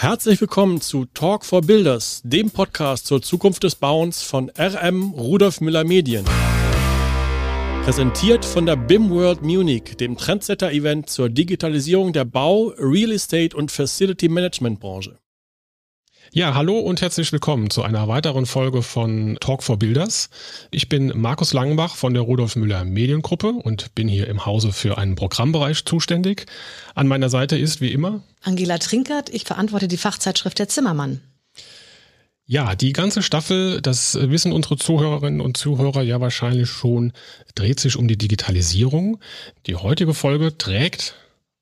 Herzlich willkommen zu Talk for Builders, dem Podcast zur Zukunft des Bauens von RM Rudolf Müller Medien. Präsentiert von der BIM World Munich, dem Trendsetter-Event zur Digitalisierung der Bau-, Real Estate und Facility Management Branche. Ja, hallo und herzlich willkommen zu einer weiteren Folge von Talk for Builders. Ich bin Markus Langenbach von der Rudolf Müller Mediengruppe und bin hier im Hause für einen Programmbereich zuständig. An meiner Seite ist wie immer Angela Trinkert. Ich verantworte die Fachzeitschrift Der Zimmermann. Ja, die ganze Staffel, das wissen unsere Zuhörerinnen und Zuhörer ja wahrscheinlich schon, dreht sich um die Digitalisierung. Die heutige Folge trägt,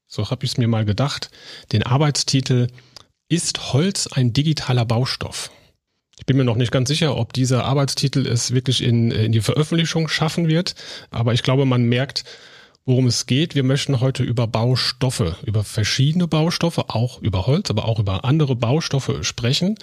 so habe ich es mir mal gedacht, den Arbeitstitel ist Holz ein digitaler Baustoff? Ich bin mir noch nicht ganz sicher, ob dieser Arbeitstitel es wirklich in, in die Veröffentlichung schaffen wird, aber ich glaube, man merkt, worum es geht. Wir möchten heute über Baustoffe, über verschiedene Baustoffe, auch über Holz, aber auch über andere Baustoffe sprechen.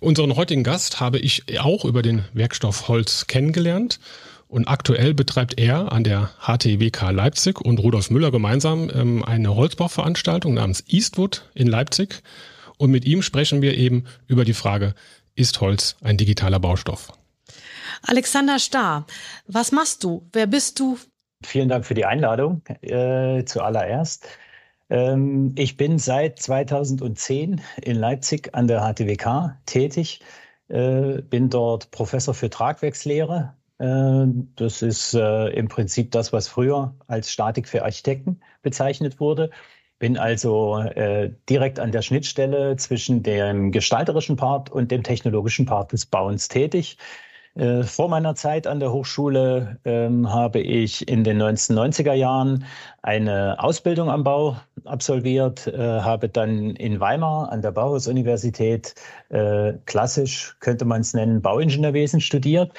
Unseren heutigen Gast habe ich auch über den Werkstoff Holz kennengelernt. Und aktuell betreibt er an der HTWK Leipzig und Rudolf Müller gemeinsam ähm, eine Holzbauveranstaltung namens Eastwood in Leipzig. Und mit ihm sprechen wir eben über die Frage, ist Holz ein digitaler Baustoff? Alexander Starr, was machst du? Wer bist du? Vielen Dank für die Einladung äh, zuallererst. Ähm, ich bin seit 2010 in Leipzig an der HTWK tätig, äh, bin dort Professor für Tragwerkslehre. Äh, das ist äh, im Prinzip das, was früher als Statik für Architekten bezeichnet wurde. Bin also äh, direkt an der Schnittstelle zwischen dem gestalterischen Part und dem technologischen Part des Bauens tätig. Äh, vor meiner Zeit an der Hochschule ähm, habe ich in den 1990er Jahren eine Ausbildung am Bau absolviert, äh, habe dann in Weimar an der Bauhaus-Universität äh, klassisch, könnte man es nennen, Bauingenieurwesen studiert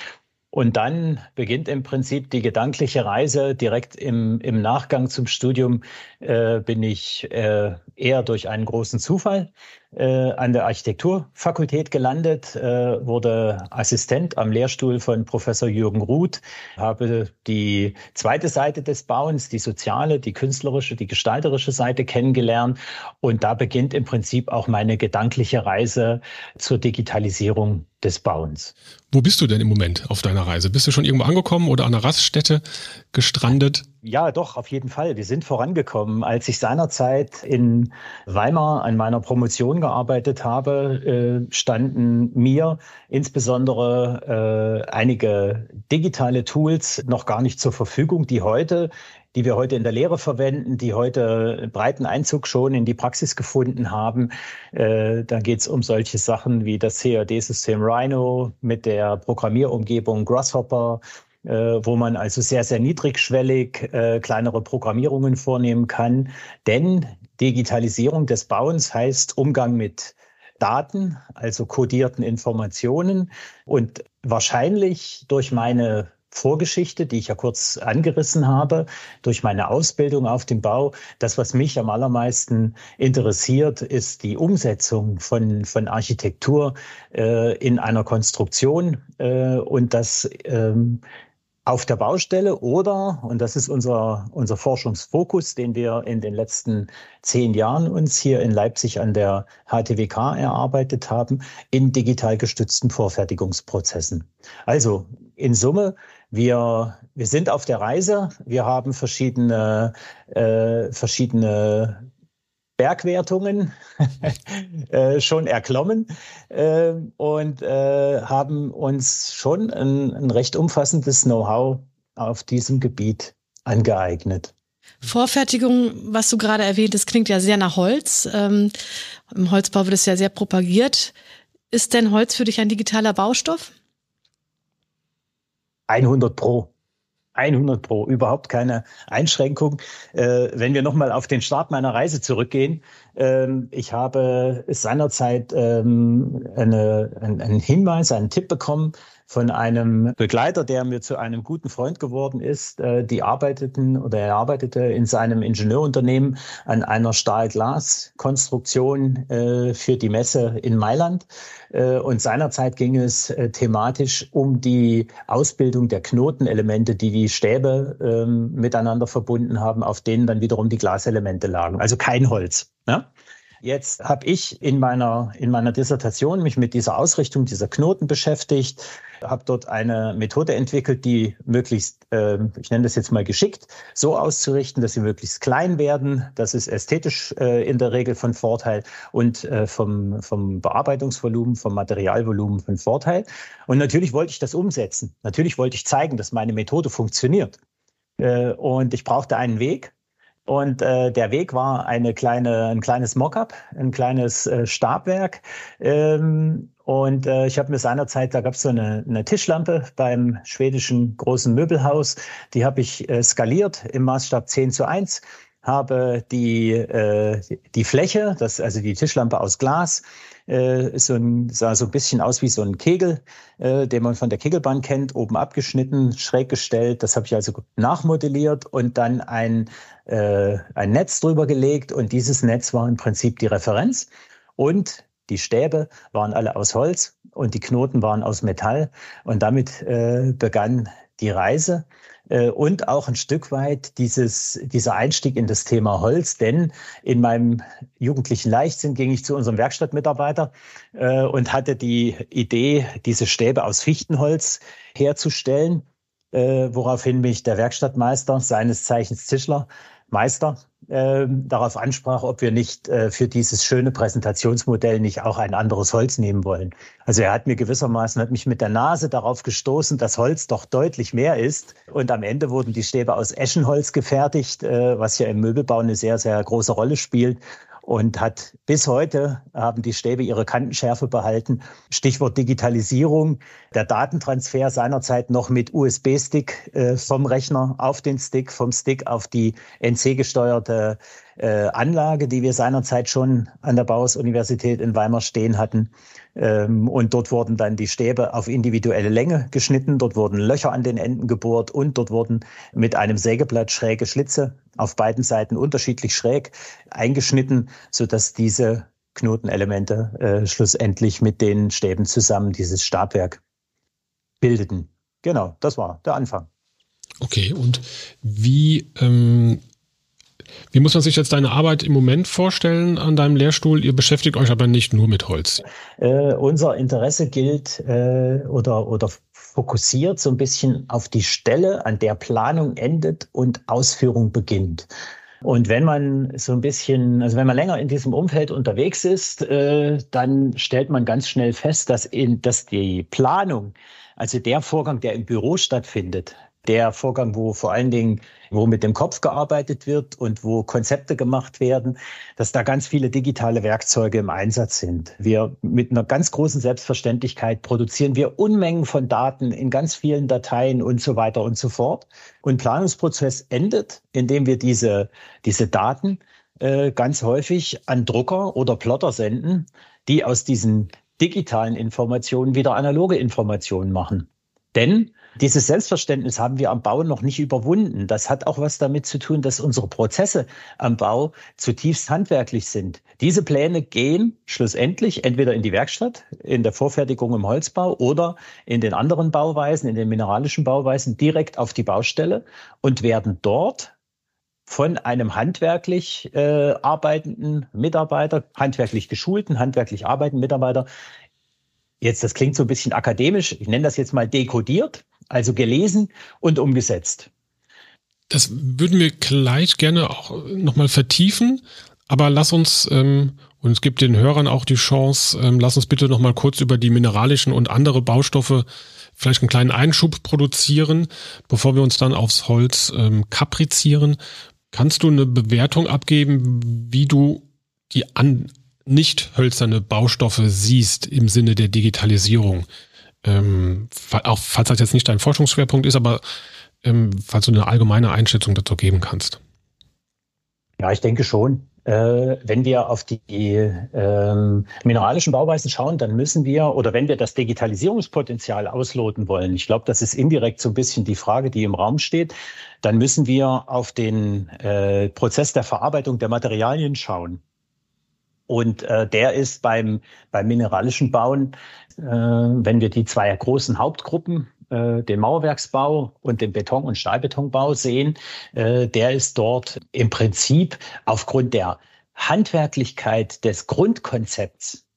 und dann beginnt im Prinzip die gedankliche Reise. Direkt im, im Nachgang zum Studium äh, bin ich äh, eher durch einen großen Zufall äh, an der Architekturfakultät gelandet, äh, wurde Assistent am Lehrstuhl von Professor Jürgen Ruth, habe die zweite Seite des Bauens, die soziale, die künstlerische, die gestalterische Seite kennengelernt. Und da beginnt im Prinzip auch meine gedankliche Reise zur Digitalisierung des Bauens. Wo bist du denn im Moment auf deiner Reise? Bist du schon irgendwo angekommen oder an einer Raststätte gestrandet? Ja, doch, auf jeden Fall. Wir sind vorangekommen. Als ich seinerzeit in Weimar an meiner Promotion gearbeitet habe, äh, standen mir insbesondere äh, einige digitale Tools noch gar nicht zur Verfügung, die heute die wir heute in der Lehre verwenden, die heute breiten Einzug schon in die Praxis gefunden haben. Äh, da geht es um solche Sachen wie das CAD-System Rhino mit der Programmierumgebung Grasshopper wo man also sehr, sehr niedrigschwellig äh, kleinere Programmierungen vornehmen kann. Denn Digitalisierung des Bauens heißt Umgang mit Daten, also kodierten Informationen. Und wahrscheinlich durch meine Vorgeschichte, die ich ja kurz angerissen habe, durch meine Ausbildung auf dem Bau. Das, was mich am allermeisten interessiert, ist die Umsetzung von, von Architektur äh, in einer Konstruktion äh, und das ähm, auf der Baustelle oder, und das ist unser, unser Forschungsfokus, den wir in den letzten zehn Jahren uns hier in Leipzig an der HTWK erarbeitet haben, in digital gestützten Vorfertigungsprozessen. Also in Summe, wir, wir sind auf der Reise, wir haben verschiedene, äh, verschiedene Bergwertungen äh, schon erklommen äh, und äh, haben uns schon ein, ein recht umfassendes Know-how auf diesem Gebiet angeeignet. Vorfertigung, was du gerade erwähnt hast, klingt ja sehr nach Holz. Ähm, Im Holzbau wird es ja sehr propagiert. Ist denn Holz für dich ein digitaler Baustoff? 100 Pro. 100 Pro, überhaupt keine Einschränkung. Äh, wenn wir nochmal auf den Start meiner Reise zurückgehen, ähm, ich habe seinerzeit ähm, eine, einen Hinweis, einen Tipp bekommen von einem Begleiter, der mir zu einem guten Freund geworden ist. Äh, die arbeiteten oder er arbeitete in seinem Ingenieurunternehmen an einer Stahl-Glas-Konstruktion äh, für die Messe in Mailand. Äh, und seinerzeit ging es thematisch um die Ausbildung der Knotenelemente, die die Stäbe ähm, miteinander verbunden haben, auf denen dann wiederum die Glaselemente lagen. Also kein Holz. Ja? Jetzt habe ich in meiner, in meiner Dissertation mich mit dieser Ausrichtung dieser Knoten beschäftigt, habe dort eine Methode entwickelt, die möglichst, äh, ich nenne das jetzt mal geschickt, so auszurichten, dass sie möglichst klein werden. Das ist ästhetisch äh, in der Regel von Vorteil und äh, vom, vom Bearbeitungsvolumen, vom Materialvolumen von Vorteil. Und natürlich wollte ich das umsetzen. Natürlich wollte ich zeigen, dass meine Methode funktioniert. Äh, und ich brauchte einen Weg. Und äh, der Weg war eine kleine, ein kleines Mockup, ein kleines äh, Stabwerk. Ähm, und äh, ich habe mir seinerzeit, da gab es so eine, eine Tischlampe beim schwedischen großen Möbelhaus, die habe ich äh, skaliert im Maßstab 10 zu 1 habe die, äh, die Fläche, das, also die Tischlampe aus Glas, äh, so ein, sah so ein bisschen aus wie so ein Kegel, äh, den man von der Kegelbahn kennt, oben abgeschnitten, schräg gestellt. Das habe ich also nachmodelliert und dann ein, äh, ein Netz drüber gelegt und dieses Netz war im Prinzip die Referenz. Und die Stäbe waren alle aus Holz und die Knoten waren aus Metall. Und damit äh, begann die Reise und auch ein Stück weit dieses, dieser Einstieg in das Thema Holz. Denn in meinem jugendlichen Leichtsinn ging ich zu unserem Werkstattmitarbeiter äh, und hatte die Idee, diese Stäbe aus Fichtenholz herzustellen, äh, woraufhin mich der Werkstattmeister, seines Zeichens Tischler, Meister, äh, darauf ansprach, ob wir nicht äh, für dieses schöne Präsentationsmodell nicht auch ein anderes Holz nehmen wollen. Also er hat mir gewissermaßen, hat mich mit der Nase darauf gestoßen, dass Holz doch deutlich mehr ist. Und am Ende wurden die Stäbe aus Eschenholz gefertigt, äh, was ja im Möbelbau eine sehr, sehr große Rolle spielt und hat bis heute haben die Stäbe ihre Kantenschärfe behalten. Stichwort Digitalisierung, der Datentransfer seinerzeit noch mit USB-Stick äh, vom Rechner auf den Stick, vom Stick auf die NC-gesteuerte äh, Anlage, die wir seinerzeit schon an der Bauhaus-Universität in Weimar stehen hatten. Ähm, und dort wurden dann die Stäbe auf individuelle Länge geschnitten, dort wurden Löcher an den Enden gebohrt und dort wurden mit einem Sägeblatt schräge Schlitze auf beiden Seiten unterschiedlich schräg eingeschnitten, sodass diese Knotenelemente äh, schlussendlich mit den Stäben zusammen dieses Stabwerk bildeten. Genau, das war der Anfang. Okay, und wie ähm, wie muss man sich jetzt deine Arbeit im Moment vorstellen an deinem Lehrstuhl? Ihr beschäftigt euch aber nicht nur mit Holz. Äh, unser Interesse gilt äh, oder, oder fokussiert so ein bisschen auf die Stelle, an der Planung endet und Ausführung beginnt. Und wenn man so ein bisschen, also wenn man länger in diesem Umfeld unterwegs ist, äh, dann stellt man ganz schnell fest, dass, in, dass die Planung, also der Vorgang, der im Büro stattfindet, der Vorgang, wo vor allen Dingen, wo mit dem Kopf gearbeitet wird und wo Konzepte gemacht werden, dass da ganz viele digitale Werkzeuge im Einsatz sind. Wir mit einer ganz großen Selbstverständlichkeit produzieren wir Unmengen von Daten in ganz vielen Dateien und so weiter und so fort. Und Planungsprozess endet, indem wir diese, diese Daten äh, ganz häufig an Drucker oder Plotter senden, die aus diesen digitalen Informationen wieder analoge Informationen machen. Denn dieses Selbstverständnis haben wir am Bau noch nicht überwunden. Das hat auch was damit zu tun, dass unsere Prozesse am Bau zutiefst handwerklich sind. Diese Pläne gehen schlussendlich entweder in die Werkstatt, in der Vorfertigung im Holzbau oder in den anderen Bauweisen, in den mineralischen Bauweisen direkt auf die Baustelle und werden dort von einem handwerklich äh, arbeitenden Mitarbeiter, handwerklich geschulten, handwerklich arbeitenden Mitarbeiter jetzt, das klingt so ein bisschen akademisch, ich nenne das jetzt mal dekodiert, also gelesen und umgesetzt. Das würden wir gleich gerne auch nochmal vertiefen, aber lass uns, ähm, und es gibt den Hörern auch die Chance, ähm, lass uns bitte nochmal kurz über die mineralischen und andere Baustoffe vielleicht einen kleinen Einschub produzieren, bevor wir uns dann aufs Holz ähm, kaprizieren. Kannst du eine Bewertung abgeben, wie du die an nicht hölzerne Baustoffe siehst im Sinne der Digitalisierung? Ähm, auch falls das jetzt nicht dein Forschungsschwerpunkt ist, aber ähm, falls du eine allgemeine Einschätzung dazu geben kannst. Ja, ich denke schon. Äh, wenn wir auf die ähm, mineralischen Bauweisen schauen, dann müssen wir, oder wenn wir das Digitalisierungspotenzial ausloten wollen, ich glaube, das ist indirekt so ein bisschen die Frage, die im Raum steht, dann müssen wir auf den äh, Prozess der Verarbeitung der Materialien schauen. Und äh, der ist beim, beim mineralischen Bauen, äh, wenn wir die zwei großen Hauptgruppen, äh, den Mauerwerksbau und den Beton- und Stahlbetonbau sehen, äh, der ist dort im Prinzip aufgrund der Handwerklichkeit des Grundkonzepts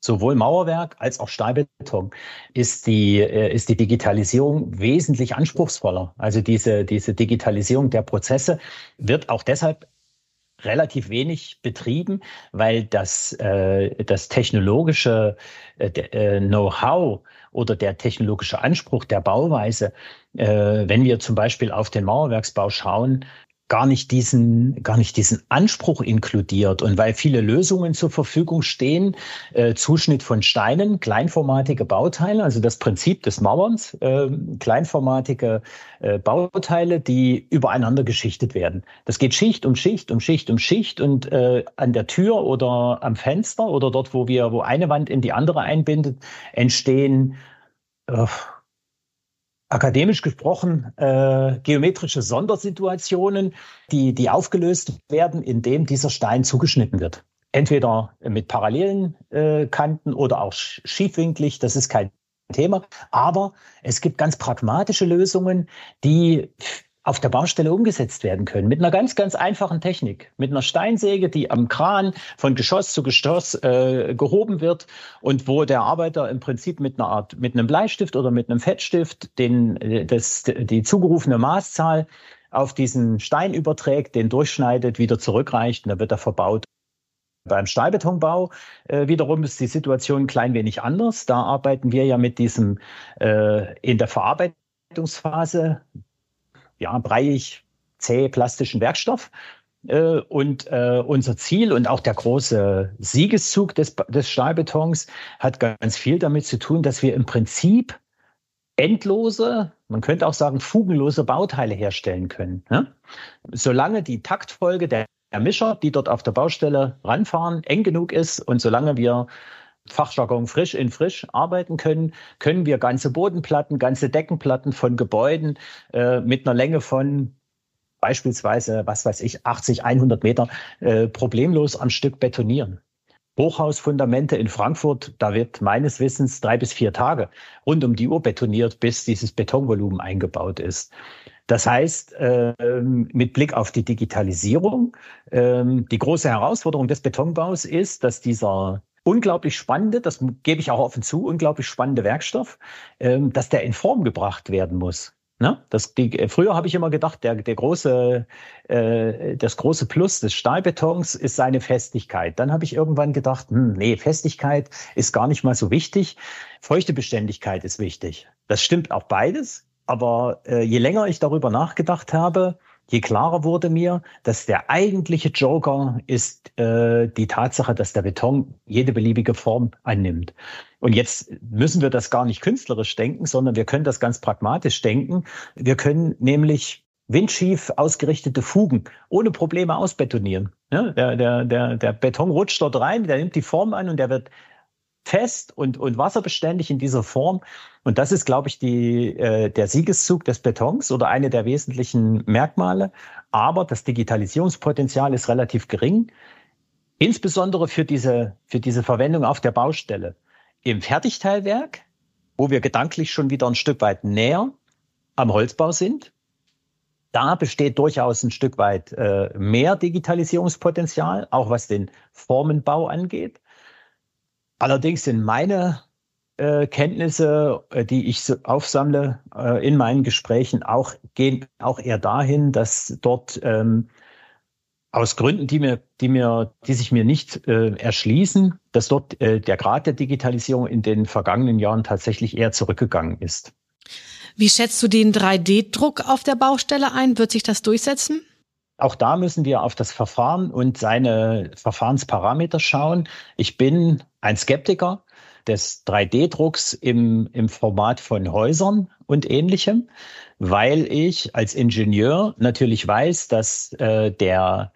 sowohl Mauerwerk als auch Stahlbeton ist die, äh, ist die Digitalisierung wesentlich anspruchsvoller. Also diese, diese Digitalisierung der Prozesse wird auch deshalb relativ wenig betrieben, weil das, äh, das technologische äh, äh Know-how oder der technologische Anspruch der Bauweise, äh, wenn wir zum Beispiel auf den Mauerwerksbau schauen, gar nicht diesen, gar nicht diesen Anspruch inkludiert. Und weil viele Lösungen zur Verfügung stehen, äh, Zuschnitt von Steinen, kleinformatige Bauteile, also das Prinzip des Mauerns, äh, kleinformatige äh, Bauteile, die übereinander geschichtet werden. Das geht Schicht um Schicht um Schicht um Schicht und äh, an der Tür oder am Fenster oder dort, wo wir, wo eine Wand in die andere einbindet, entstehen äh, akademisch gesprochen äh, geometrische Sondersituationen, die, die aufgelöst werden, indem dieser Stein zugeschnitten wird. Entweder mit parallelen äh, Kanten oder auch schiefwinklig, das ist kein Thema. Aber es gibt ganz pragmatische Lösungen, die auf der Baustelle umgesetzt werden können. Mit einer ganz, ganz einfachen Technik. Mit einer Steinsäge, die am Kran von Geschoss zu Geschoss äh, gehoben wird und wo der Arbeiter im Prinzip mit einer Art, mit einem Bleistift oder mit einem Fettstift den, äh, das, die zugerufene Maßzahl auf diesen Stein überträgt, den durchschneidet, wieder zurückreicht und dann wird er verbaut. Beim Stahlbetonbau äh, wiederum ist die Situation ein klein wenig anders. Da arbeiten wir ja mit diesem äh, in der Verarbeitungsphase ja, breiig, zäh plastischen Werkstoff. Äh, und äh, unser Ziel und auch der große Siegeszug des, des Stahlbetons hat ganz viel damit zu tun, dass wir im Prinzip endlose, man könnte auch sagen fugenlose Bauteile herstellen können. Ne? Solange die Taktfolge der Mischer, die dort auf der Baustelle ranfahren, eng genug ist und solange wir Fachjargon frisch in frisch arbeiten können, können wir ganze Bodenplatten, ganze Deckenplatten von Gebäuden äh, mit einer Länge von beispielsweise, was weiß ich, 80, 100 Meter äh, problemlos am Stück betonieren. Hochhausfundamente in Frankfurt, da wird meines Wissens drei bis vier Tage rund um die Uhr betoniert, bis dieses Betonvolumen eingebaut ist. Das heißt, äh, mit Blick auf die Digitalisierung, äh, die große Herausforderung des Betonbaus ist, dass dieser unglaublich spannende, das gebe ich auch offen zu, unglaublich spannende Werkstoff, ähm, dass der in Form gebracht werden muss. Ne? Das, die, äh, früher habe ich immer gedacht, der, der große, äh, das große Plus des Stahlbetons ist seine Festigkeit. Dann habe ich irgendwann gedacht, hm, nee, Festigkeit ist gar nicht mal so wichtig. Feuchtebeständigkeit ist wichtig. Das stimmt auch beides. Aber äh, je länger ich darüber nachgedacht habe, je klarer wurde mir, dass der eigentliche Joker ist äh, die Tatsache, dass der Beton jede beliebige Form annimmt. Und jetzt müssen wir das gar nicht künstlerisch denken, sondern wir können das ganz pragmatisch denken. Wir können nämlich windschief ausgerichtete Fugen ohne Probleme ausbetonieren. Ja, der, der, der, der Beton rutscht dort rein, der nimmt die Form an und der wird fest und, und wasserbeständig in dieser Form. Und das ist, glaube ich, die, äh, der Siegeszug des Betons oder eine der wesentlichen Merkmale. Aber das Digitalisierungspotenzial ist relativ gering, insbesondere für diese, für diese Verwendung auf der Baustelle. Im Fertigteilwerk, wo wir gedanklich schon wieder ein Stück weit näher am Holzbau sind, da besteht durchaus ein Stück weit äh, mehr Digitalisierungspotenzial, auch was den Formenbau angeht. Allerdings sind meine äh, Kenntnisse, äh, die ich so aufsammle äh, in meinen Gesprächen, auch gehen auch eher dahin, dass dort ähm, aus Gründen, die mir, die mir, die sich mir nicht äh, erschließen, dass dort äh, der Grad der Digitalisierung in den vergangenen Jahren tatsächlich eher zurückgegangen ist. Wie schätzt du den 3D-Druck auf der Baustelle ein? Wird sich das durchsetzen? Auch da müssen wir auf das Verfahren und seine Verfahrensparameter schauen. Ich bin ein Skeptiker des 3D-Drucks im, im Format von Häusern und ähnlichem, weil ich als Ingenieur natürlich weiß, dass äh, der,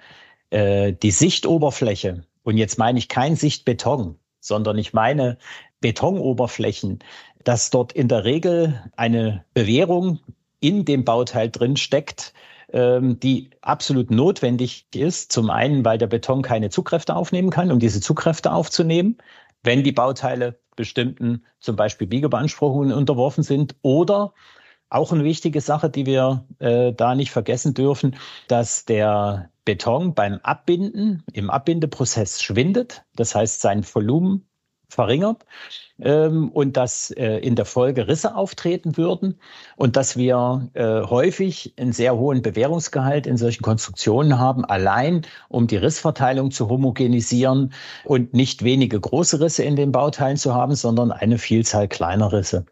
äh, die Sichtoberfläche, und jetzt meine ich kein Sichtbeton, sondern ich meine Betonoberflächen, dass dort in der Regel eine Bewährung in dem Bauteil drin steckt, ähm, die absolut notwendig ist. Zum einen, weil der Beton keine Zugkräfte aufnehmen kann, um diese Zugkräfte aufzunehmen, wenn die Bauteile bestimmten zum Beispiel Biegebeanspruchungen unterworfen sind oder auch eine wichtige Sache, die wir äh, da nicht vergessen dürfen, dass der Beton beim Abbinden im Abbindeprozess schwindet. Das heißt, sein Volumen verringert ähm, und dass äh, in der Folge Risse auftreten würden und dass wir äh, häufig einen sehr hohen Bewährungsgehalt in solchen Konstruktionen haben, allein um die Rissverteilung zu homogenisieren und nicht wenige große Risse in den Bauteilen zu haben, sondern eine Vielzahl kleiner Risse.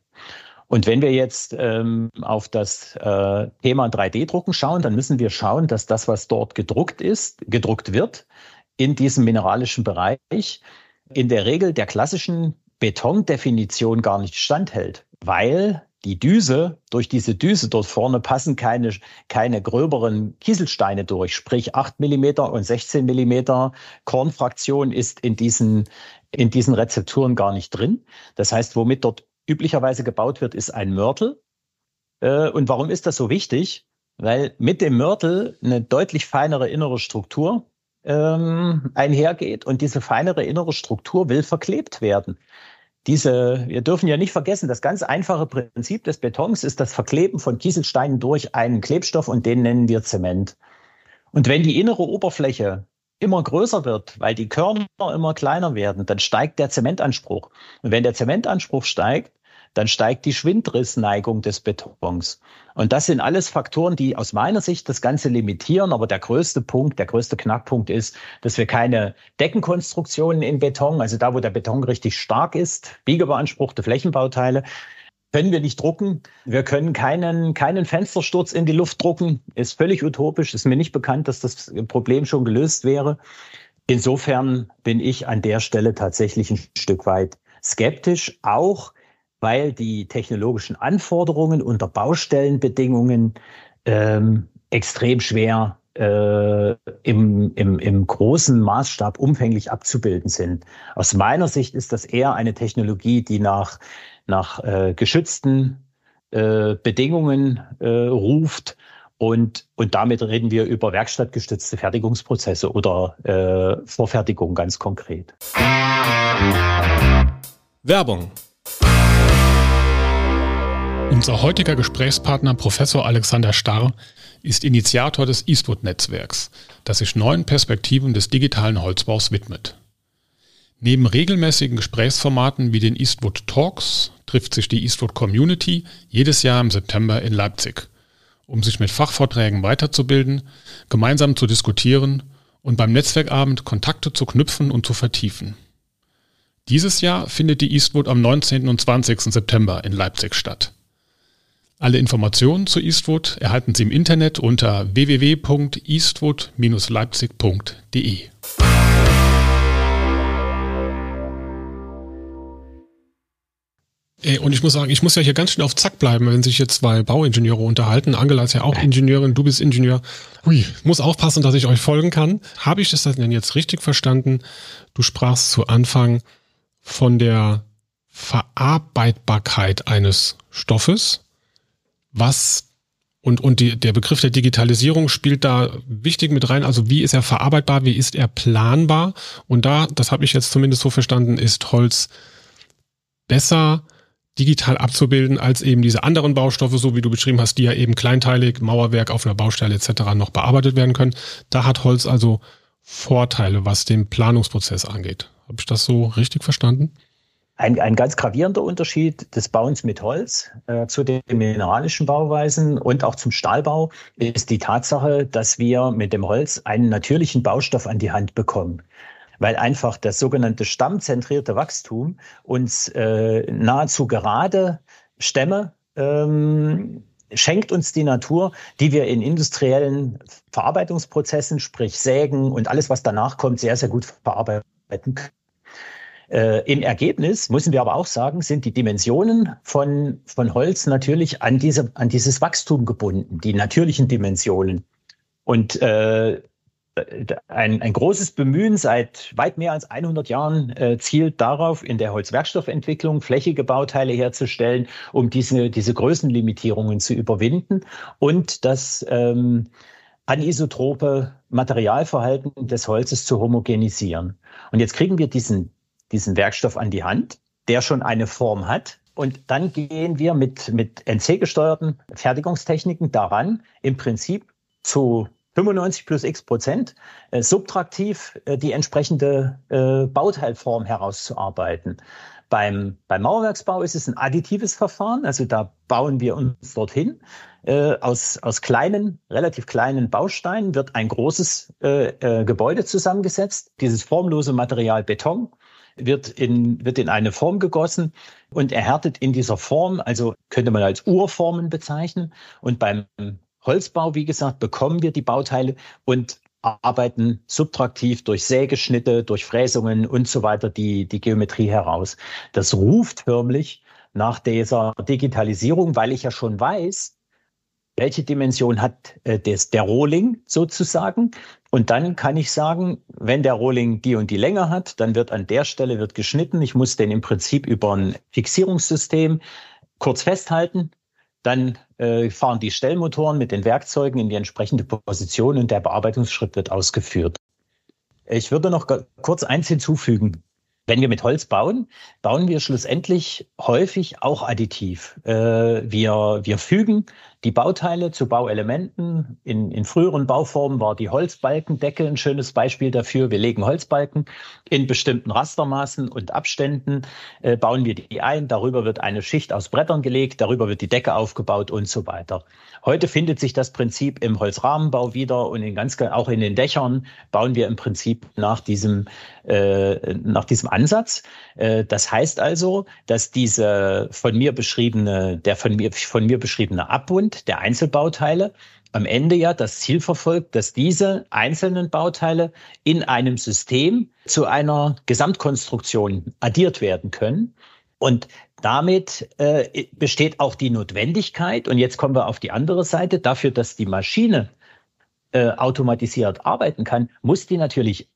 Und wenn wir jetzt ähm, auf das äh, Thema 3D-Drucken schauen, dann müssen wir schauen, dass das, was dort gedruckt ist, gedruckt wird in diesem mineralischen Bereich, in der Regel der klassischen Betondefinition gar nicht standhält, weil die Düse, durch diese Düse dort vorne passen keine, keine gröberen Kieselsteine durch, sprich 8 Millimeter und 16 Millimeter Kornfraktion ist in diesen, in diesen Rezepturen gar nicht drin. Das heißt, womit dort üblicherweise gebaut wird, ist ein Mörtel. Äh, und warum ist das so wichtig? Weil mit dem Mörtel eine deutlich feinere innere Struktur ähm, einhergeht und diese feinere innere Struktur will verklebt werden. Diese, wir dürfen ja nicht vergessen, das ganz einfache Prinzip des Betons ist das Verkleben von Kieselsteinen durch einen Klebstoff und den nennen wir Zement. Und wenn die innere Oberfläche immer größer wird, weil die Körner immer kleiner werden, dann steigt der Zementanspruch. Und wenn der Zementanspruch steigt, dann steigt die Schwindrissneigung des Betons. Und das sind alles Faktoren, die aus meiner Sicht das Ganze limitieren. Aber der größte Punkt, der größte Knackpunkt ist, dass wir keine Deckenkonstruktionen in Beton, also da, wo der Beton richtig stark ist, biegebeanspruchte Flächenbauteile, können wir nicht drucken. Wir können keinen, keinen Fenstersturz in die Luft drucken. Ist völlig utopisch. Ist mir nicht bekannt, dass das Problem schon gelöst wäre. Insofern bin ich an der Stelle tatsächlich ein Stück weit skeptisch, auch weil die technologischen Anforderungen unter Baustellenbedingungen ähm, extrem schwer äh, im, im, im großen Maßstab umfänglich abzubilden sind. Aus meiner Sicht ist das eher eine Technologie, die nach nach äh, geschützten äh, Bedingungen äh, ruft. Und, und damit reden wir über werkstattgestützte Fertigungsprozesse oder äh, Vorfertigung ganz konkret. Werbung. Unser heutiger Gesprächspartner Professor Alexander Starr ist Initiator des Eastwood-Netzwerks, das sich neuen Perspektiven des digitalen Holzbaus widmet. Neben regelmäßigen Gesprächsformaten wie den Eastwood Talks trifft sich die Eastwood Community jedes Jahr im September in Leipzig, um sich mit Fachvorträgen weiterzubilden, gemeinsam zu diskutieren und beim Netzwerkabend Kontakte zu knüpfen und zu vertiefen. Dieses Jahr findet die Eastwood am 19. und 20. September in Leipzig statt. Alle Informationen zu Eastwood erhalten Sie im Internet unter www.eastwood-leipzig.de. Und ich muss sagen, ich muss ja hier ganz schnell auf Zack bleiben, wenn sich jetzt zwei Bauingenieure unterhalten. Angela ist ja auch Ingenieurin, du bist Ingenieur. Hui, muss aufpassen, dass ich euch folgen kann. Habe ich das denn jetzt richtig verstanden? Du sprachst zu Anfang von der Verarbeitbarkeit eines Stoffes. Was und, und die, der Begriff der Digitalisierung spielt da wichtig mit rein. Also wie ist er verarbeitbar, wie ist er planbar? Und da, das habe ich jetzt zumindest so verstanden, ist Holz besser digital abzubilden als eben diese anderen Baustoffe, so wie du beschrieben hast, die ja eben kleinteilig, Mauerwerk auf einer Baustelle etc. noch bearbeitet werden können. Da hat Holz also Vorteile, was den Planungsprozess angeht. Habe ich das so richtig verstanden? Ein, ein ganz gravierender Unterschied des Bauens mit Holz äh, zu den mineralischen Bauweisen und auch zum Stahlbau ist die Tatsache, dass wir mit dem Holz einen natürlichen Baustoff an die Hand bekommen weil einfach das sogenannte stammzentrierte Wachstum uns äh, nahezu gerade Stämme ähm, schenkt uns die Natur, die wir in industriellen Verarbeitungsprozessen, sprich Sägen und alles, was danach kommt, sehr, sehr gut verarbeiten können. Äh, Im Ergebnis müssen wir aber auch sagen, sind die Dimensionen von, von Holz natürlich an, diese, an dieses Wachstum gebunden, die natürlichen Dimensionen. Und äh, ein, ein großes Bemühen seit weit mehr als 100 Jahren äh, zielt darauf, in der Holzwerkstoffentwicklung flächige Bauteile herzustellen, um diese, diese Größenlimitierungen zu überwinden und das ähm, anisotrope Materialverhalten des Holzes zu homogenisieren. Und jetzt kriegen wir diesen, diesen Werkstoff an die Hand, der schon eine Form hat, Und dann gehen wir mit, mit NC-gesteuerten Fertigungstechniken daran, im Prinzip zu 95 plus x Prozent äh, subtraktiv äh, die entsprechende äh, Bauteilform herauszuarbeiten. Beim, beim Mauerwerksbau ist es ein additives Verfahren, also da bauen wir uns dorthin. Äh, aus, aus kleinen, relativ kleinen Bausteinen wird ein großes äh, äh, Gebäude zusammengesetzt. Dieses formlose Material Beton wird in, wird in eine Form gegossen und erhärtet in dieser Form, also könnte man als Urformen bezeichnen. Und beim Holzbau, wie gesagt, bekommen wir die Bauteile und arbeiten subtraktiv durch Sägeschnitte, durch Fräsungen und so weiter die, die Geometrie heraus. Das ruft förmlich nach dieser Digitalisierung, weil ich ja schon weiß, welche Dimension hat äh, des, der Rohling sozusagen. Und dann kann ich sagen, wenn der Rohling die und die Länge hat, dann wird an der Stelle wird geschnitten. Ich muss den im Prinzip über ein Fixierungssystem kurz festhalten. Dann äh, fahren die Stellmotoren mit den Werkzeugen in die entsprechende Position und der Bearbeitungsschritt wird ausgeführt. Ich würde noch kurz eins hinzufügen. Wenn wir mit Holz bauen, bauen wir schlussendlich häufig auch additiv. Äh, wir, wir fügen die Bauteile zu Bauelementen. In, in früheren Bauformen war die Holzbalkendecke ein schönes Beispiel dafür. Wir legen Holzbalken in bestimmten Rastermaßen und Abständen, äh, bauen wir die ein. Darüber wird eine Schicht aus Brettern gelegt, darüber wird die Decke aufgebaut und so weiter. Heute findet sich das Prinzip im Holzrahmenbau wieder und in ganz, auch in den Dächern bauen wir im Prinzip nach diesem, äh, nach diesem Ansatz. Äh, das heißt also, dass diese von mir beschriebene, der von mir, von mir beschriebene Abbund Bund der Einzelbauteile am Ende ja das Ziel verfolgt, dass diese einzelnen Bauteile in einem System zu einer Gesamtkonstruktion addiert werden können. Und damit äh, besteht auch die Notwendigkeit, und jetzt kommen wir auf die andere Seite, dafür, dass die Maschine äh, automatisiert arbeiten kann, muss die natürlich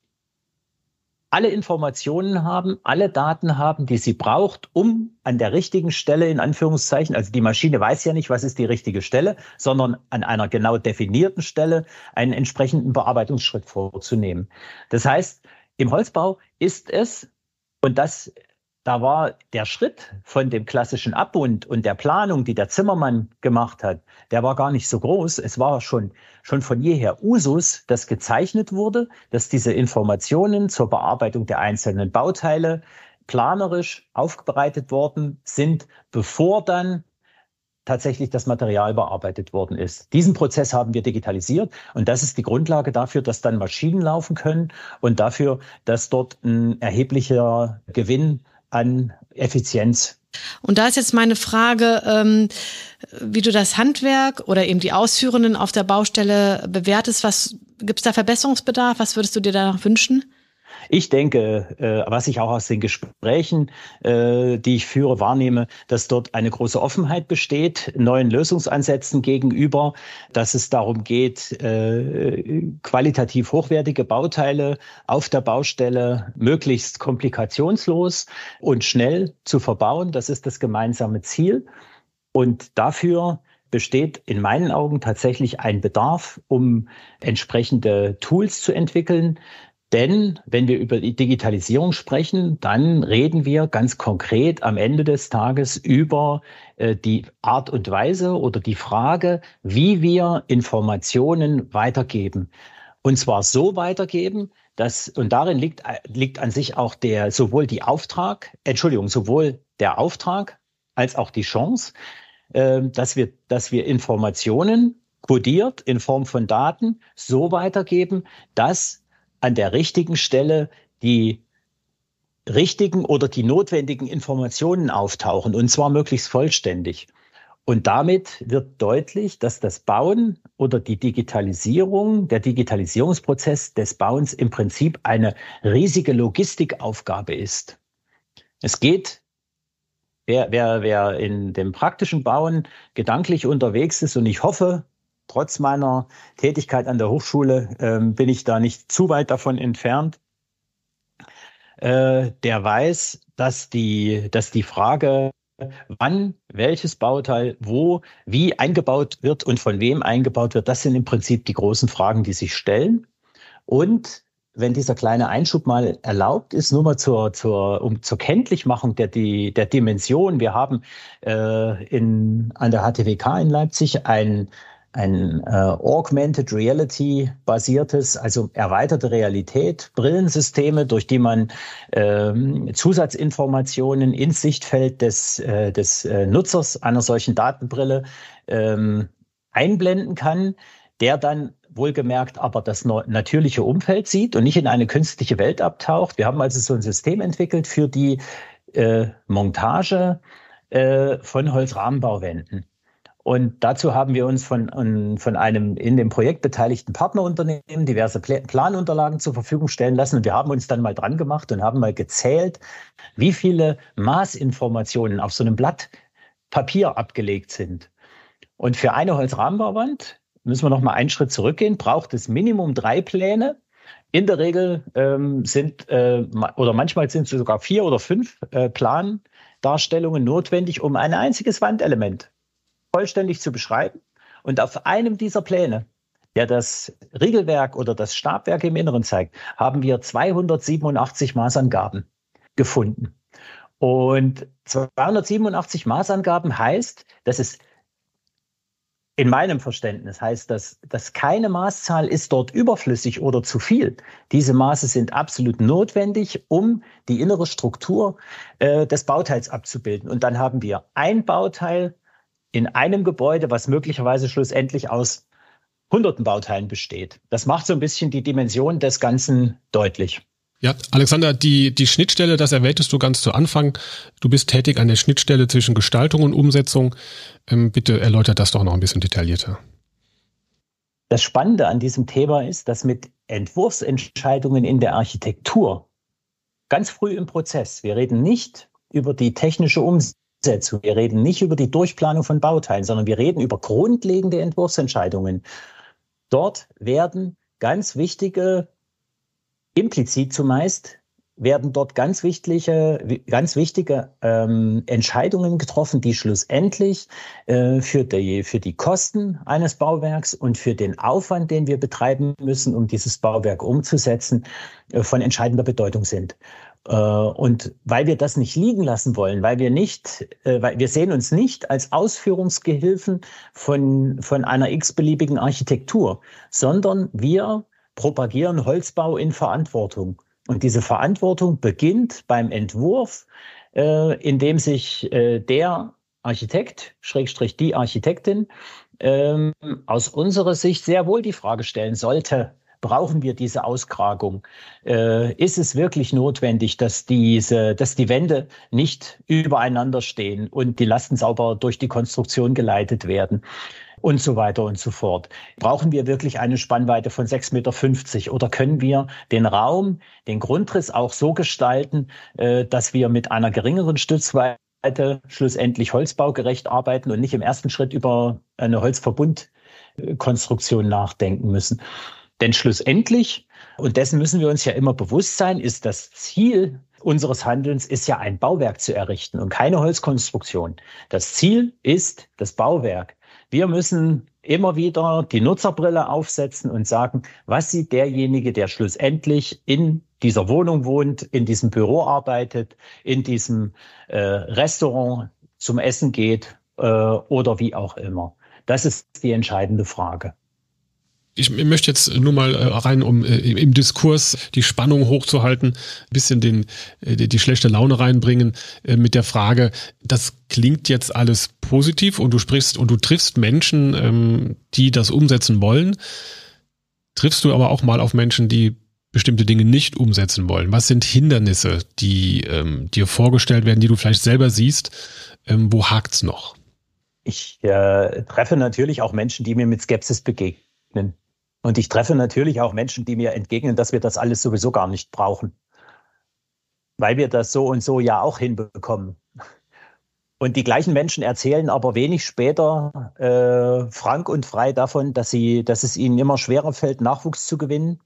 alle Informationen haben, alle Daten haben, die sie braucht, um an der richtigen Stelle, in Anführungszeichen, also die Maschine weiß ja nicht, was ist die richtige Stelle, sondern an einer genau definierten Stelle einen entsprechenden Bearbeitungsschritt vorzunehmen. Das heißt, im Holzbau ist es, und das da war der Schritt von dem klassischen Abbund und der Planung, die der Zimmermann gemacht hat, der war gar nicht so groß. Es war schon, schon von jeher Usus, dass gezeichnet wurde, dass diese Informationen zur Bearbeitung der einzelnen Bauteile planerisch aufbereitet worden sind, bevor dann tatsächlich das Material bearbeitet worden ist. Diesen Prozess haben wir digitalisiert und das ist die Grundlage dafür, dass dann Maschinen laufen können und dafür, dass dort ein erheblicher Gewinn an Effizienz. Und da ist jetzt meine Frage, ähm, wie du das Handwerk oder eben die Ausführenden auf der Baustelle bewertest. Was gibt es da Verbesserungsbedarf? Was würdest du dir danach wünschen? Ich denke, äh, was ich auch aus den Gesprächen, äh, die ich führe, wahrnehme, dass dort eine große Offenheit besteht, neuen Lösungsansätzen gegenüber, dass es darum geht, äh, qualitativ hochwertige Bauteile auf der Baustelle möglichst komplikationslos und schnell zu verbauen. Das ist das gemeinsame Ziel. Und dafür besteht in meinen Augen tatsächlich ein Bedarf, um entsprechende Tools zu entwickeln, denn wenn wir über die Digitalisierung sprechen, dann reden wir ganz konkret am Ende des Tages über äh, die Art und Weise oder die Frage, wie wir Informationen weitergeben. Und zwar so weitergeben, dass, und darin liegt, liegt an sich auch der, sowohl die Auftrag, Entschuldigung, sowohl der Auftrag als auch die Chance, äh, dass wir, dass wir Informationen kodiert in Form von Daten so weitergeben, dass an der richtigen Stelle die richtigen oder die notwendigen Informationen auftauchen und zwar möglichst vollständig. Und damit wird deutlich, dass das Bauen oder die Digitalisierung, der Digitalisierungsprozess des Bauens im Prinzip eine riesige Logistikaufgabe ist. Es geht, wer, wer, wer in dem praktischen Bauen gedanklich unterwegs ist, und ich hoffe, trotz meiner Tätigkeit an der Hochschule ähm, bin ich da nicht zu weit davon entfernt. Äh, der weiß, dass die, dass die Frage, wann welches Bauteil wo wie eingebaut wird und von wem eingebaut wird, das sind im Prinzip die großen Fragen, die sich stellen. Und wenn dieser kleine Einschub mal erlaubt ist, nur mal zur, zur, um, zur Kenntlichmachung der, die, der Dimension. Wir haben äh, in, an der HTWK in Leipzig ein, ein äh, Augmented Reality basiertes, also erweiterte Realität, Brillensysteme, durch die man ähm, Zusatzinformationen ins Sichtfeld des, äh, des äh, Nutzers einer solchen Datenbrille ähm, einblenden kann, der dann wohlgemerkt aber das natürliche Umfeld sieht und nicht in eine künstliche Welt abtaucht. Wir haben also so ein System entwickelt für die äh, Montage äh, von Holzrahmenbauwänden. Und dazu haben wir uns von, von einem in dem Projekt beteiligten Partnerunternehmen diverse Planunterlagen zur Verfügung stellen lassen. Und wir haben uns dann mal dran gemacht und haben mal gezählt, wie viele Maßinformationen auf so einem Blatt Papier abgelegt sind. Und für eine Holzrahmenbauwand müssen wir noch mal einen Schritt zurückgehen, braucht es Minimum drei Pläne. In der Regel ähm, sind äh, oder manchmal sind sogar vier oder fünf äh, Plandarstellungen notwendig, um ein einziges Wandelement vollständig zu beschreiben. Und auf einem dieser Pläne, der das Riegelwerk oder das Stabwerk im Inneren zeigt, haben wir 287 Maßangaben gefunden. Und 287 Maßangaben heißt, dass es in meinem Verständnis heißt das, dass keine Maßzahl ist dort überflüssig oder zu viel. Diese Maße sind absolut notwendig, um die innere Struktur äh, des Bauteils abzubilden. Und dann haben wir ein Bauteil in einem Gebäude, was möglicherweise schlussendlich aus hunderten Bauteilen besteht. Das macht so ein bisschen die Dimension des Ganzen deutlich. Ja, Alexander, die, die Schnittstelle, das erwähntest du ganz zu Anfang. Du bist tätig an der Schnittstelle zwischen Gestaltung und Umsetzung. Ähm, bitte erläutert das doch noch ein bisschen detaillierter. Das Spannende an diesem Thema ist, dass mit Entwurfsentscheidungen in der Architektur ganz früh im Prozess, wir reden nicht über die technische Umsetzung, wir reden nicht über die Durchplanung von Bauteilen, sondern wir reden über grundlegende Entwurfsentscheidungen. Dort werden ganz wichtige implizit zumeist werden dort ganz wichtige, ganz wichtige ähm, Entscheidungen getroffen, die schlussendlich äh, für, die, für die Kosten eines Bauwerks und für den Aufwand, den wir betreiben müssen, um dieses Bauwerk umzusetzen, äh, von entscheidender Bedeutung sind. Äh, und weil wir das nicht liegen lassen wollen, weil wir nicht, äh, weil wir sehen uns nicht als Ausführungsgehilfen von, von einer x-beliebigen Architektur, sondern wir propagieren Holzbau in Verantwortung. Und diese Verantwortung beginnt beim Entwurf, äh, in dem sich der Architekt, Schrägstrich die Architektin, ähm, aus unserer Sicht sehr wohl die Frage stellen sollte, brauchen wir diese Auskragung? Äh, ist es wirklich notwendig, dass diese, dass die Wände nicht übereinander stehen und die Lasten sauber durch die Konstruktion geleitet werden? und so weiter und so fort. Brauchen wir wirklich eine Spannweite von 6,50 Meter oder können wir den Raum, den Grundriss auch so gestalten, äh, dass wir mit einer geringeren Stützweite schlussendlich holzbaugerecht arbeiten und nicht im ersten Schritt über eine Holzverbundkonstruktion nachdenken müssen. Denn schlussendlich, und dessen müssen wir uns ja immer bewusst sein, ist das Ziel unseres Handelns ist ja ein Bauwerk zu errichten und keine Holzkonstruktion. Das Ziel ist das Bauwerk. Wir müssen immer wieder die Nutzerbrille aufsetzen und sagen, was sieht derjenige, der schlussendlich in dieser Wohnung wohnt, in diesem Büro arbeitet, in diesem äh, Restaurant zum Essen geht äh, oder wie auch immer. Das ist die entscheidende Frage ich möchte jetzt nur mal äh, rein, um äh, im Diskurs die Spannung hochzuhalten, bisschen den, äh, die schlechte Laune reinbringen mit der Frage, das klingt jetzt alles positiv und du sprichst und du triffst Menschen, ähm, die das umsetzen wollen. Triffst du aber auch mal auf Menschen, die bestimmte Dinge nicht umsetzen wollen? Was sind Hindernisse, die ähm, dir vorgestellt werden, die du vielleicht selber siehst? Ähm, wo hakt's noch? Ich äh, treffe natürlich auch Menschen, die mir mit Skepsis begegnen. Und ich treffe natürlich auch Menschen, die mir entgegnen, dass wir das alles sowieso gar nicht brauchen. Weil wir das so und so ja auch hinbekommen. Und die gleichen Menschen erzählen aber wenig später äh, frank und frei davon, dass sie, dass es ihnen immer schwerer fällt, Nachwuchs zu gewinnen,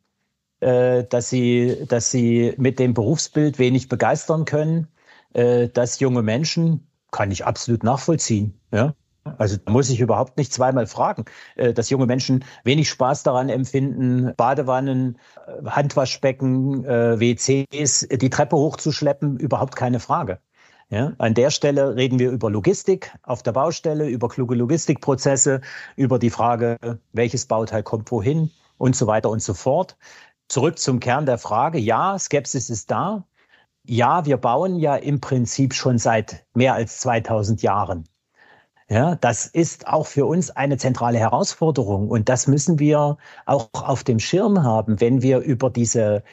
äh, dass sie, dass sie mit dem Berufsbild wenig begeistern können, äh, dass junge Menschen, kann ich absolut nachvollziehen, ja, Also da muss ich überhaupt nicht zweimal fragen, äh, dass junge Menschen wenig Spaß daran empfinden, Badewannen, äh, Handwaschbecken, äh, WCs, die Treppe hochzuschleppen, überhaupt keine Frage. Ja, an der Stelle reden wir über Logistik auf der Baustelle, über kluge Logistikprozesse, über die Frage, welches Bauteil kommt wohin und so weiter und so fort. Zurück zum Kern der Frage. Ja, Skepsis ist da. Ja, wir bauen ja im Prinzip schon seit mehr als 2000 Jahren. Ja, das ist auch für uns eine zentrale Herausforderung und das müssen wir auch auf dem Schirm haben, wenn wir über diese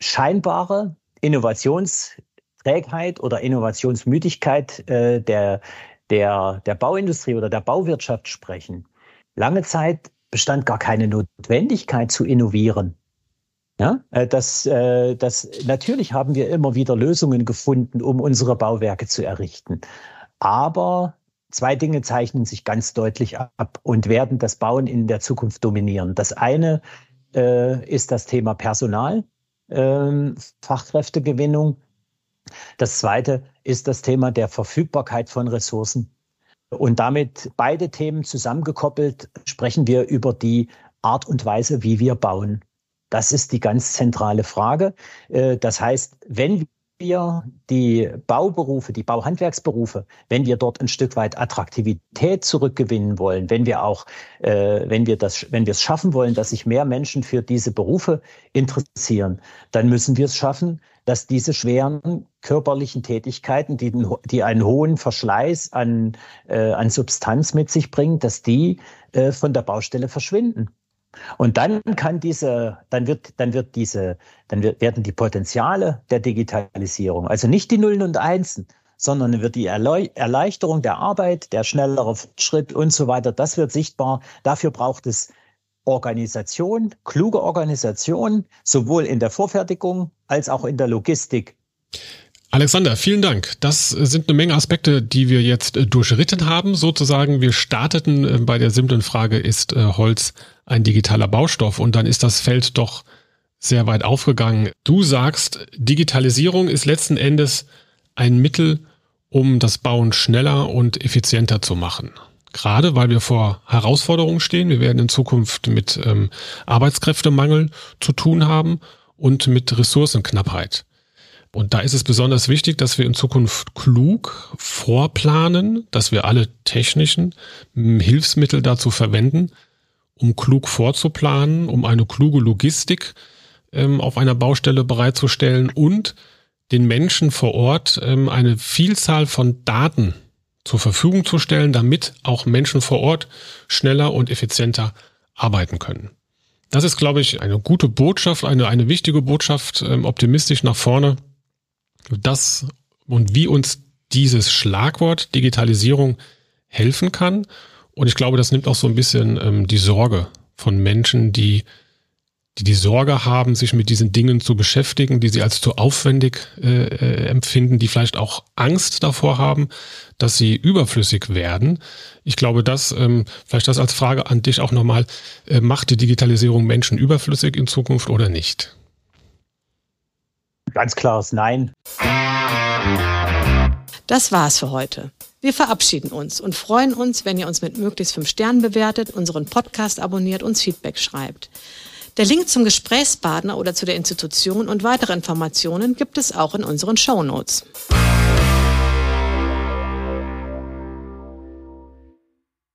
scheinbare Innovationsträgheit oder Innovationsmüdigkeit äh, der, der, der Bauindustrie oder der Bauwirtschaft sprechen. Lange Zeit bestand gar keine Notwendigkeit zu innovieren. Ja, äh, das, äh, das, natürlich haben wir immer wieder Lösungen gefunden, um unsere Bauwerke zu errichten. Aber Zwei Dinge zeichnen sich ganz deutlich ab und werden das Bauen in der Zukunft dominieren. Das eine äh, ist das Thema Personal, äh, Fachkräftegewinnung. Das zweite ist das Thema der Verfügbarkeit von Ressourcen. Und damit beide Themen zusammengekoppelt sprechen wir über die Art und Weise, wie wir bauen. Das ist die ganz zentrale Frage. Äh, das heißt, wenn wir die Bauberufe, die Bauhandwerksberufe, wenn wir dort ein Stück weit Attraktivität zurückgewinnen wollen, wenn wir auch, äh, wenn wir das, wenn wir es schaffen wollen, dass sich mehr Menschen für diese Berufe interessieren, dann müssen wir es schaffen, dass diese schweren körperlichen Tätigkeiten, die, die einen hohen Verschleiß an, äh, an Substanz mit sich bringen, dass die äh, von der Baustelle verschwinden. Und dann kann diese, dann wird, dann wird diese, dann wird, werden die Potenziale der Digitalisierung, also nicht die Nullen und Einsen, sondern wird die Erleichterung der Arbeit, der schnellere Fortschritt und so weiter, das wird sichtbar. Dafür braucht es Organisation, kluge Organisation, sowohl in der Vorfertigung als auch in der Logistik. Alexander, vielen Dank. Das sind eine Menge Aspekte, die wir jetzt äh, durchritten haben. Sozusagen, wir starteten äh, bei der simplen Frage, ist äh, Holz ein digitaler Baustoff? Und dann ist das Feld doch sehr weit aufgegangen. Du sagst, Digitalisierung ist letzten Endes ein Mittel, um das Bauen schneller und effizienter zu machen. Gerade weil wir vor Herausforderungen stehen. Wir werden in Zukunft mit ähm, Arbeitskräftemangel zu tun haben und mit Ressourcenknappheit. Und da ist es besonders wichtig, dass wir in Zukunft klug vorplanen, dass wir alle technischen Hilfsmittel dazu verwenden, um klug vorzuplanen, um eine kluge Logistik ähm, auf einer Baustelle bereitzustellen und den Menschen vor Ort ähm, eine Vielzahl von Daten zur Verfügung zu stellen, damit auch Menschen vor Ort schneller und effizienter arbeiten können. Das ist, glaube ich, eine gute Botschaft, eine, eine wichtige Botschaft, ähm, optimistisch nach vorne das und wie uns dieses Schlagwort Digitalisierung helfen kann. Und ich glaube, das nimmt auch so ein bisschen ähm, die Sorge von Menschen, die, die die Sorge haben, sich mit diesen Dingen zu beschäftigen, die sie als zu aufwendig äh, äh, empfinden, die vielleicht auch Angst davor haben, dass sie überflüssig werden. Ich glaube, das, ähm, vielleicht das als Frage an dich auch nochmal, äh, macht die Digitalisierung Menschen überflüssig in Zukunft oder nicht? Ganz klares Nein. Das war's für heute. Wir verabschieden uns und freuen uns, wenn ihr uns mit möglichst fünf Sternen bewertet, unseren Podcast abonniert, uns Feedback schreibt. Der Link zum Gesprächspartner oder zu der Institution und weitere Informationen gibt es auch in unseren Show Notes.